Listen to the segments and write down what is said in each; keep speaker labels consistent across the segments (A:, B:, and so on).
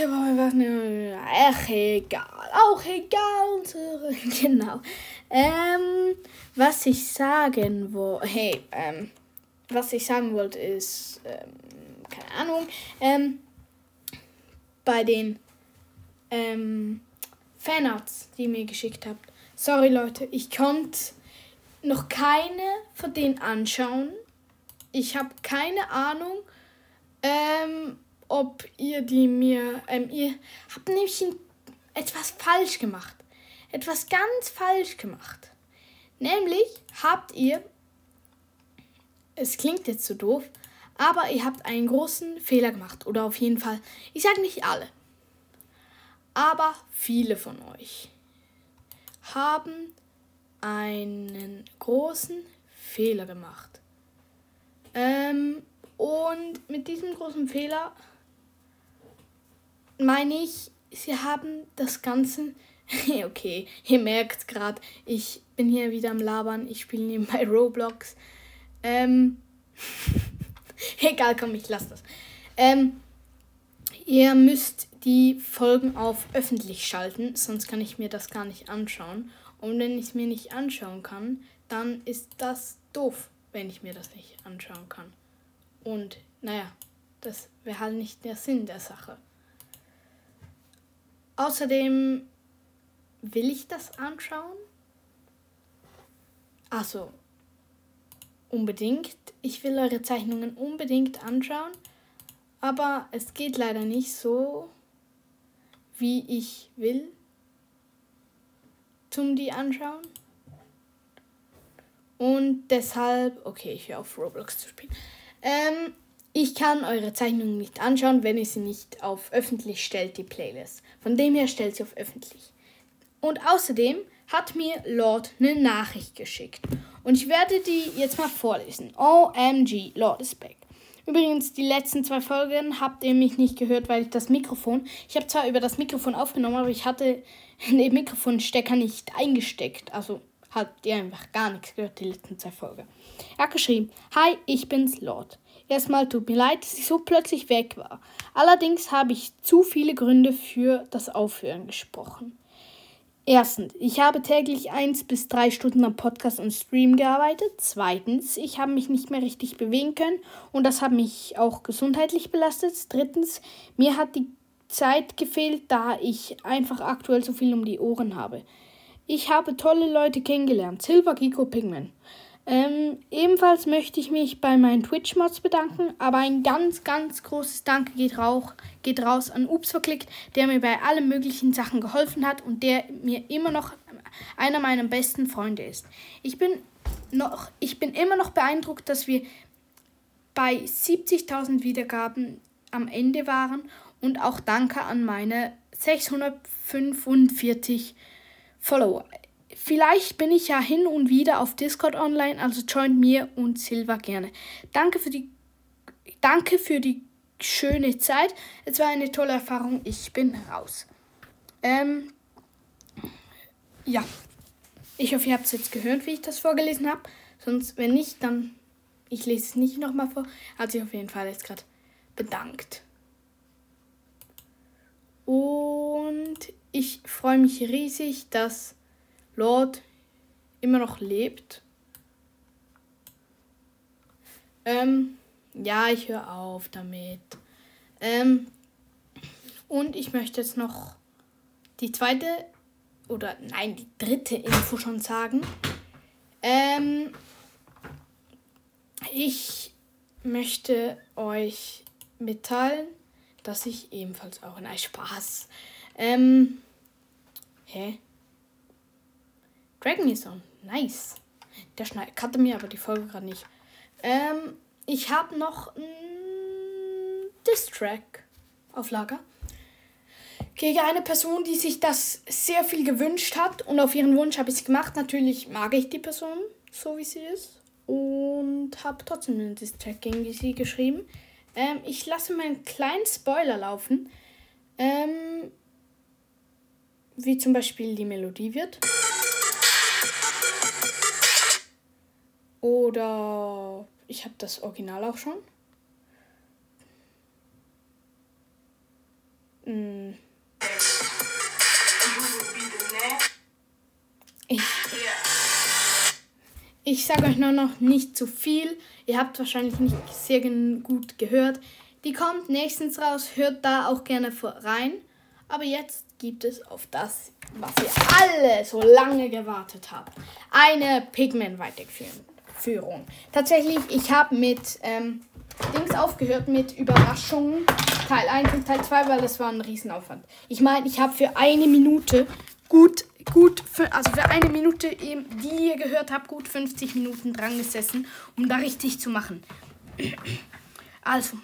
A: Ach, egal. Auch egal. Genau. Ähm, was ich sagen wollte. Hey, ähm, was ich sagen wollte ist. Ähm, keine Ahnung. Ähm, bei den ähm, Fanarts, die ihr mir geschickt habt. Sorry, Leute, ich konnte noch keine von denen anschauen. Ich habe keine Ahnung, ähm, ob ihr die mir. Ähm, ihr habt nämlich etwas falsch gemacht. Etwas ganz falsch gemacht. Nämlich habt ihr. Es klingt jetzt so doof, aber ihr habt einen großen Fehler gemacht. Oder auf jeden Fall. Ich sage nicht alle. Aber viele von euch haben einen großen Fehler gemacht. Ähm, und mit diesem großen Fehler meine ich, sie haben das Ganze. okay, ihr merkt gerade, ich bin hier wieder am Labern, ich spiele nebenbei Roblox. Ähm. Egal, komm, ich lasse das. Ähm, ihr müsst die Folgen auf öffentlich schalten, sonst kann ich mir das gar nicht anschauen. Und wenn ich es mir nicht anschauen kann, dann ist das doof, wenn ich mir das nicht anschauen kann. Und naja, das wäre halt nicht der Sinn der Sache. Außerdem will ich das anschauen. Also, unbedingt. Ich will eure Zeichnungen unbedingt anschauen. Aber es geht leider nicht so, wie ich will zum die anschauen. Und deshalb, okay, ich höre auf Roblox zu spielen. Ähm, ich kann eure Zeichnungen nicht anschauen, wenn ihr sie nicht auf öffentlich stellt, die Playlist. Von dem her stellt sie auf öffentlich. Und außerdem hat mir Lord eine Nachricht geschickt. Und ich werde die jetzt mal vorlesen. OMG, Lord is back. Übrigens, die letzten zwei Folgen habt ihr mich nicht gehört, weil ich das Mikrofon. Ich habe zwar über das Mikrofon aufgenommen, aber ich hatte den Mikrofonstecker nicht eingesteckt. Also habt ihr einfach gar nichts gehört, die letzten zwei Folgen. Er hat geschrieben: Hi, ich bin's, Lord. Erstmal tut mir leid, dass ich so plötzlich weg war. Allerdings habe ich zu viele Gründe für das Aufhören gesprochen. Erstens, ich habe täglich eins bis drei Stunden am Podcast und Stream gearbeitet. Zweitens, ich habe mich nicht mehr richtig bewegen können und das hat mich auch gesundheitlich belastet. Drittens, mir hat die Zeit gefehlt, da ich einfach aktuell so viel um die Ohren habe. Ich habe tolle Leute kennengelernt. Silver Gico Pigman. Ähm, ebenfalls möchte ich mich bei meinen Twitch-Mods bedanken, aber ein ganz, ganz großes Danke geht, rauch, geht raus an Ups verklickt, der mir bei allen möglichen Sachen geholfen hat und der mir immer noch einer meiner besten Freunde ist. Ich bin, noch, ich bin immer noch beeindruckt, dass wir bei 70.000 Wiedergaben am Ende waren und auch danke an meine 645 Follower. Vielleicht bin ich ja hin und wieder auf Discord online, also joint mir und Silva gerne. Danke für die, danke für die schöne Zeit. Es war eine tolle Erfahrung. Ich bin raus. Ähm, ja. Ich hoffe, ihr habt es jetzt gehört, wie ich das vorgelesen habe. Sonst, wenn nicht, dann ich lese es nicht nochmal vor. Hat sich auf jeden Fall jetzt gerade bedankt. Und ich freue mich riesig, dass Lord immer noch lebt. Ähm, ja, ich höre auf damit. Ähm, und ich möchte jetzt noch die zweite oder nein, die dritte Info schon sagen. Ähm, ich möchte euch mitteilen, dass ich ebenfalls auch in ein Spaß. Ähm, hä? Dragon Song. Nice. Der Schneid kannte mir aber die Folge gerade nicht. Ähm, ich habe noch ein Distrack auf Lager. Gegen eine Person, die sich das sehr viel gewünscht hat. Und auf ihren Wunsch habe ich es gemacht. Natürlich mag ich die Person, so wie sie ist. Und habe trotzdem einen Distrack gegen sie geschrieben. Ähm, ich lasse meinen kleinen Spoiler laufen. Ähm, wie zum Beispiel die Melodie wird. Oder ich habe das Original auch schon. Mm. Ich, ich sage euch nur noch nicht zu viel. Ihr habt wahrscheinlich nicht sehr gut gehört. Die kommt nächstens raus. Hört da auch gerne rein. Aber jetzt gibt es auf das, was ihr alle so lange gewartet habt, eine Pigment-Weiterführung. Tatsächlich, ich habe mit ähm, Dings aufgehört mit Überraschungen Teil 1 und Teil 2, weil das war ein Riesenaufwand. Ich meine, ich habe für eine Minute gut, gut, für, also für eine Minute, die ihr gehört habt, gut 50 Minuten dran gesessen, um da richtig zu machen. Also,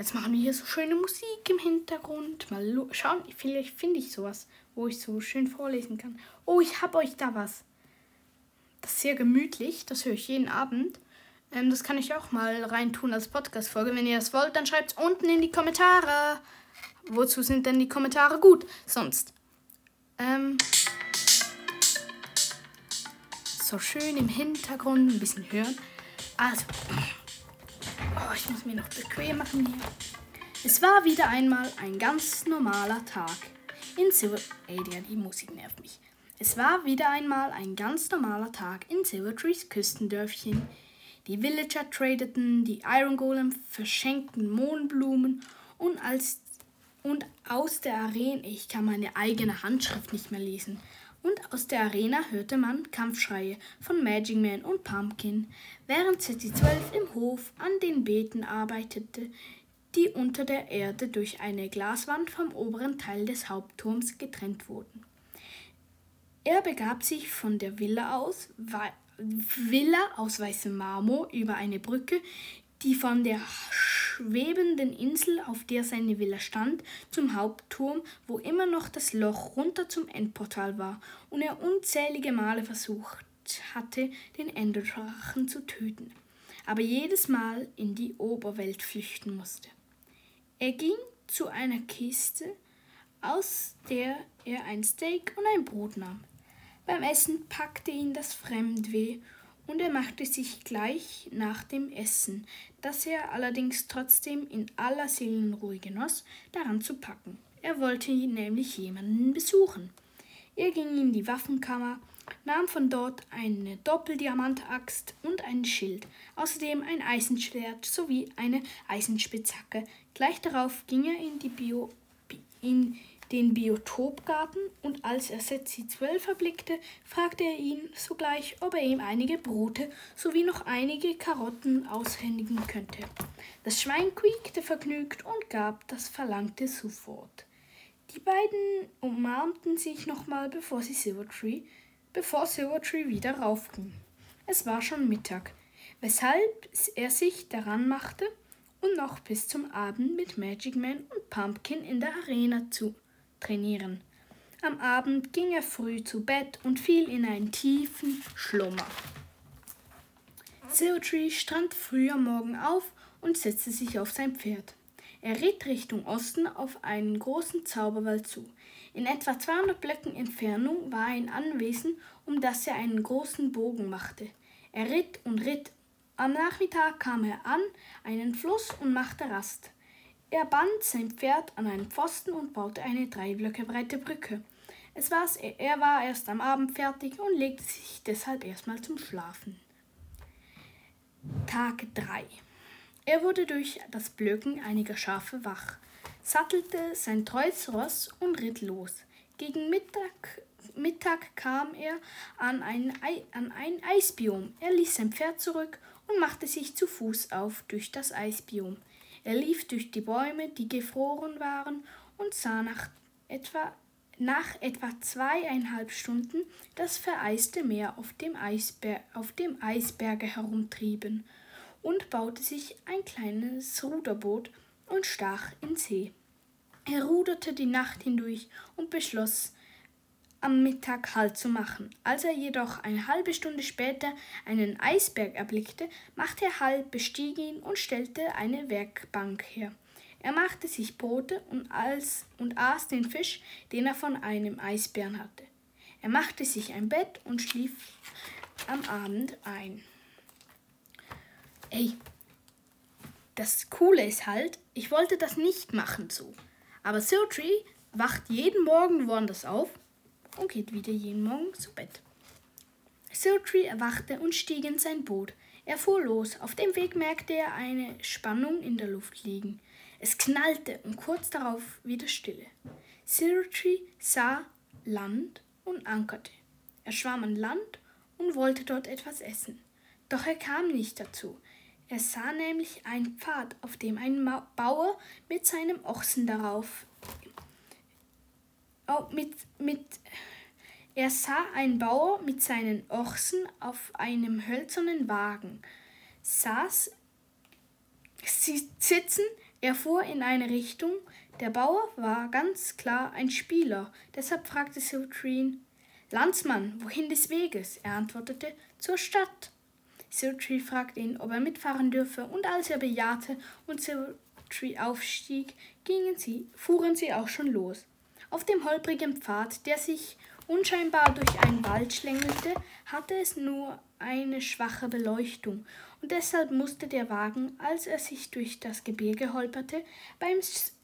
A: Jetzt machen wir hier so schöne Musik im Hintergrund. Mal schauen, vielleicht finde ich sowas, wo ich so schön vorlesen kann. Oh, ich habe euch da was. Das ist sehr gemütlich, das höre ich jeden Abend. Ähm, das kann ich auch mal reintun als Podcast-Folge. Wenn ihr das wollt, dann schreibt es unten in die Kommentare. Wozu sind denn die Kommentare gut? Sonst. Ähm, so schön im Hintergrund ein bisschen hören. Also. Oh, ich muss mir noch bequem machen hier. Es war wieder einmal ein ganz normaler Tag in Silver. Ey, die Musik nervt mich. Es war wieder einmal ein ganz normaler Tag in Silvertrees Küstendörfchen. Die Villager tradeten, die Iron Golem verschenkten Mohnblumen und als und aus der Arena, ich kann meine eigene Handschrift nicht mehr lesen, und aus der Arena hörte man Kampfschreie von Magic Man und Pumpkin, während ZT12 im Hof an den Beeten arbeitete, die unter der Erde durch eine Glaswand vom oberen Teil des Hauptturms getrennt wurden. Er begab sich von der Villa aus, Villa aus weißem Marmor über eine Brücke, die von der schwebenden Insel, auf der seine Villa stand, zum Hauptturm, wo immer noch das Loch runter zum Endportal war und er unzählige Male versucht hatte, den Enderdrachen zu töten, aber jedes Mal in die Oberwelt flüchten musste. Er ging zu einer Kiste, aus der er ein Steak und ein Brot nahm. Beim Essen packte ihn das Fremdweh und er machte sich gleich nach dem Essen, das er allerdings trotzdem in aller Seelenruhe genoss, daran zu packen. Er wollte nämlich jemanden besuchen. Er ging in die Waffenkammer, nahm von dort eine Doppeldiamantaxt und ein Schild, außerdem ein Eisenschwert sowie eine Eisenspitzhacke. Gleich darauf ging er in die Bio in den Biotopgarten und als er Setzi 12 erblickte, fragte er ihn sogleich, ob er ihm einige Brote sowie noch einige Karotten aushändigen könnte. Das Schwein quiekte vergnügt und gab das Verlangte sofort. Die beiden umarmten sich nochmal, bevor sie Silvertree, bevor Silvertree wieder raufging. Es war schon Mittag, weshalb er sich daran machte und noch bis zum Abend mit Magic Man und Pumpkin in der Arena zu trainieren. Am Abend ging er früh zu Bett und fiel in einen tiefen Schlummer. Siltree stand früh am Morgen auf und setzte sich auf sein Pferd. Er ritt Richtung Osten auf einen großen Zauberwald zu. In etwa 200 Blöcken Entfernung war ein Anwesen, um das er einen großen Bogen machte. Er ritt und ritt. Am Nachmittag kam er an einen Fluss und machte Rast. Er band sein Pferd an einen Pfosten und baute eine drei Blöcke breite Brücke. Es war's, er war erst am Abend fertig und legte sich deshalb erstmal zum Schlafen. Tag 3 Er wurde durch das Blöken einiger Schafe wach, sattelte sein treues Ross und ritt los. Gegen Mittag, Mittag kam er an ein, an ein Eisbiom. Er ließ sein Pferd zurück und machte sich zu Fuß auf durch das Eisbiom. Er lief durch die Bäume, die gefroren waren, und sah nach etwa, nach etwa zweieinhalb Stunden das vereiste Meer auf dem, Eisber auf dem Eisberge herumtrieben und baute sich ein kleines Ruderboot und stach in See. Er ruderte die Nacht hindurch und beschloss, am Mittag Halt zu machen. Als er jedoch eine halbe Stunde später einen Eisberg erblickte, machte er Halt, bestieg ihn und stellte eine Werkbank her. Er machte sich Brote und, als, und aß den Fisch, den er von einem Eisbären hatte. Er machte sich ein Bett und schlief am Abend ein. Ey, das Coole ist halt, ich wollte das nicht machen so. Aber Siltree wacht jeden Morgen woanders auf und geht wieder jeden Morgen zu Bett. Siltree erwachte und stieg in sein Boot. Er fuhr los. Auf dem Weg merkte er eine Spannung in der Luft liegen. Es knallte und kurz darauf wieder Stille. Siltree sah Land und ankerte. Er schwamm an Land und wollte dort etwas essen. Doch er kam nicht dazu. Er sah nämlich einen Pfad, auf dem ein Bauer mit seinem Ochsen darauf. Oh, mit, mit, er sah einen Bauer mit seinen Ochsen auf einem hölzernen Wagen. Saß sie sitzen, er fuhr in eine Richtung. Der Bauer war ganz klar ein Spieler. Deshalb fragte Siltreen, Landsmann, wohin des Weges? Er antwortete, zur Stadt. Siltree fragte ihn, ob er mitfahren dürfe, und als er bejahte und Siltree aufstieg, gingen sie, fuhren sie auch schon los. Auf dem holprigen Pfad, der sich unscheinbar durch einen Wald schlängelte, hatte es nur eine schwache Beleuchtung, und deshalb musste der Wagen, als er sich durch das Gebirge holperte, beim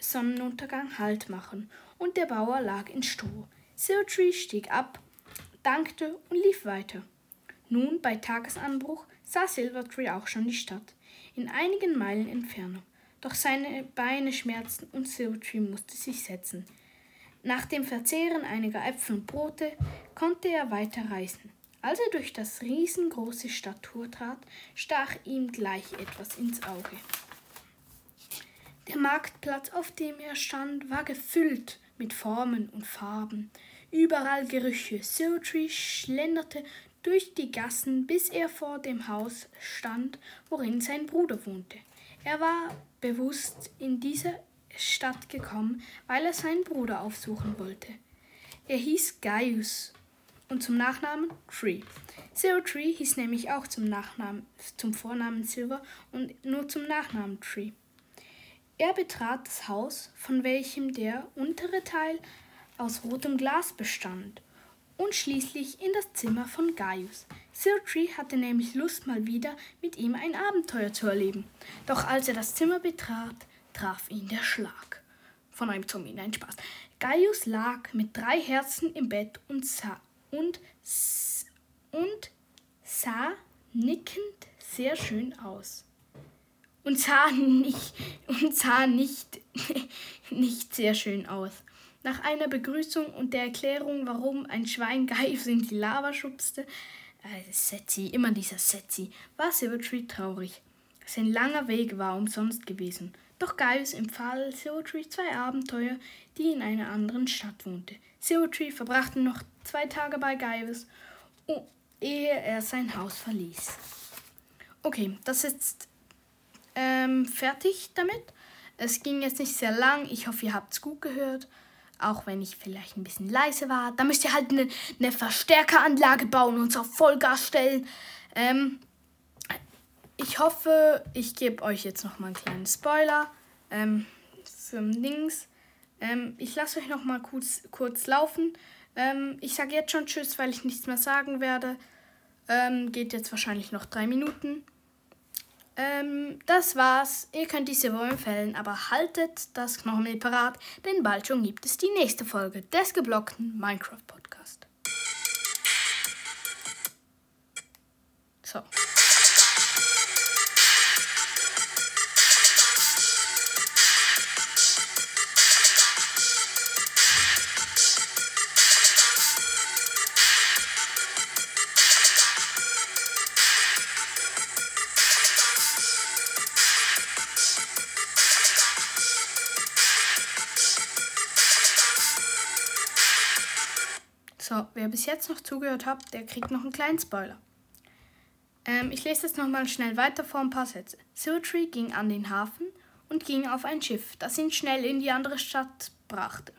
A: Sonnenuntergang Halt machen, und der Bauer lag in Stroh. Siltree stieg ab, dankte und lief weiter. Nun, bei Tagesanbruch, sah Silvertree auch schon die Stadt, in einigen Meilen Entfernung. Doch seine Beine schmerzten und Silvertree musste sich setzen. Nach dem Verzehren einiger Äpfel und Brote konnte er weiter reisen. Als er durch das riesengroße Stadttor trat, stach ihm gleich etwas ins Auge. Der Marktplatz, auf dem er stand, war gefüllt mit Formen und Farben, überall Gerüche. Siltree schlenderte durch die Gassen, bis er vor dem Haus stand, worin sein Bruder wohnte. Er war bewusst in diese Stadt gekommen, weil er seinen Bruder aufsuchen wollte. Er hieß Gaius und zum Nachnamen Tree. Silver Tree hieß nämlich auch zum, Nachnamen, zum Vornamen Silver und nur zum Nachnamen Tree. Er betrat das Haus, von welchem der untere Teil aus rotem Glas bestand und schließlich in das Zimmer von Gaius. Siltree hatte nämlich Lust, mal wieder mit ihm ein Abenteuer zu erleben. Doch als er das Zimmer betrat, traf ihn der Schlag. Von einem Zombie, nein, Spaß. Gaius lag mit drei Herzen im Bett und sah, und, und sah nickend sehr schön aus. Und sah nicht, und sah nicht, nicht sehr schön aus. Nach einer Begrüßung und der Erklärung, warum ein Schwein Gaius in die Lava schubste, äh, Setzi, immer dieser Setzi, war Silvertree traurig. Sein langer Weg war umsonst gewesen. Doch Gaius empfahl Silvertree zwei Abenteuer, die in einer anderen Stadt wohnte. Silvertree verbrachte noch zwei Tage bei Gaius, ehe er sein Haus verließ. Okay, das ist ähm, fertig damit. Es ging jetzt nicht sehr lang. Ich hoffe, ihr habt es gut gehört auch wenn ich vielleicht ein bisschen leise war. Da müsst ihr halt eine, eine Verstärkeranlage bauen und es auf Vollgas stellen. Ähm, ich hoffe, ich gebe euch jetzt noch mal einen kleinen Spoiler ähm, zum Dings. Ähm, ich lasse euch noch mal kurz, kurz laufen. Ähm, ich sage jetzt schon Tschüss, weil ich nichts mehr sagen werde. Ähm, geht jetzt wahrscheinlich noch drei Minuten. Ähm, das war's. Ihr könnt diese Woche empfehlen, aber haltet das Knochenmehl parat, denn bald schon gibt es die nächste Folge des geblockten Minecraft Podcast. So. So, wer bis jetzt noch zugehört hat, der kriegt noch einen kleinen Spoiler. Ähm, ich lese jetzt nochmal schnell weiter vor ein paar Sätze. Siltree ging an den Hafen und ging auf ein Schiff, das ihn schnell in die andere Stadt brachte.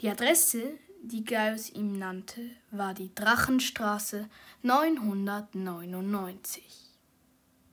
A: Die Adresse, die Gaius ihm nannte, war die Drachenstraße 999.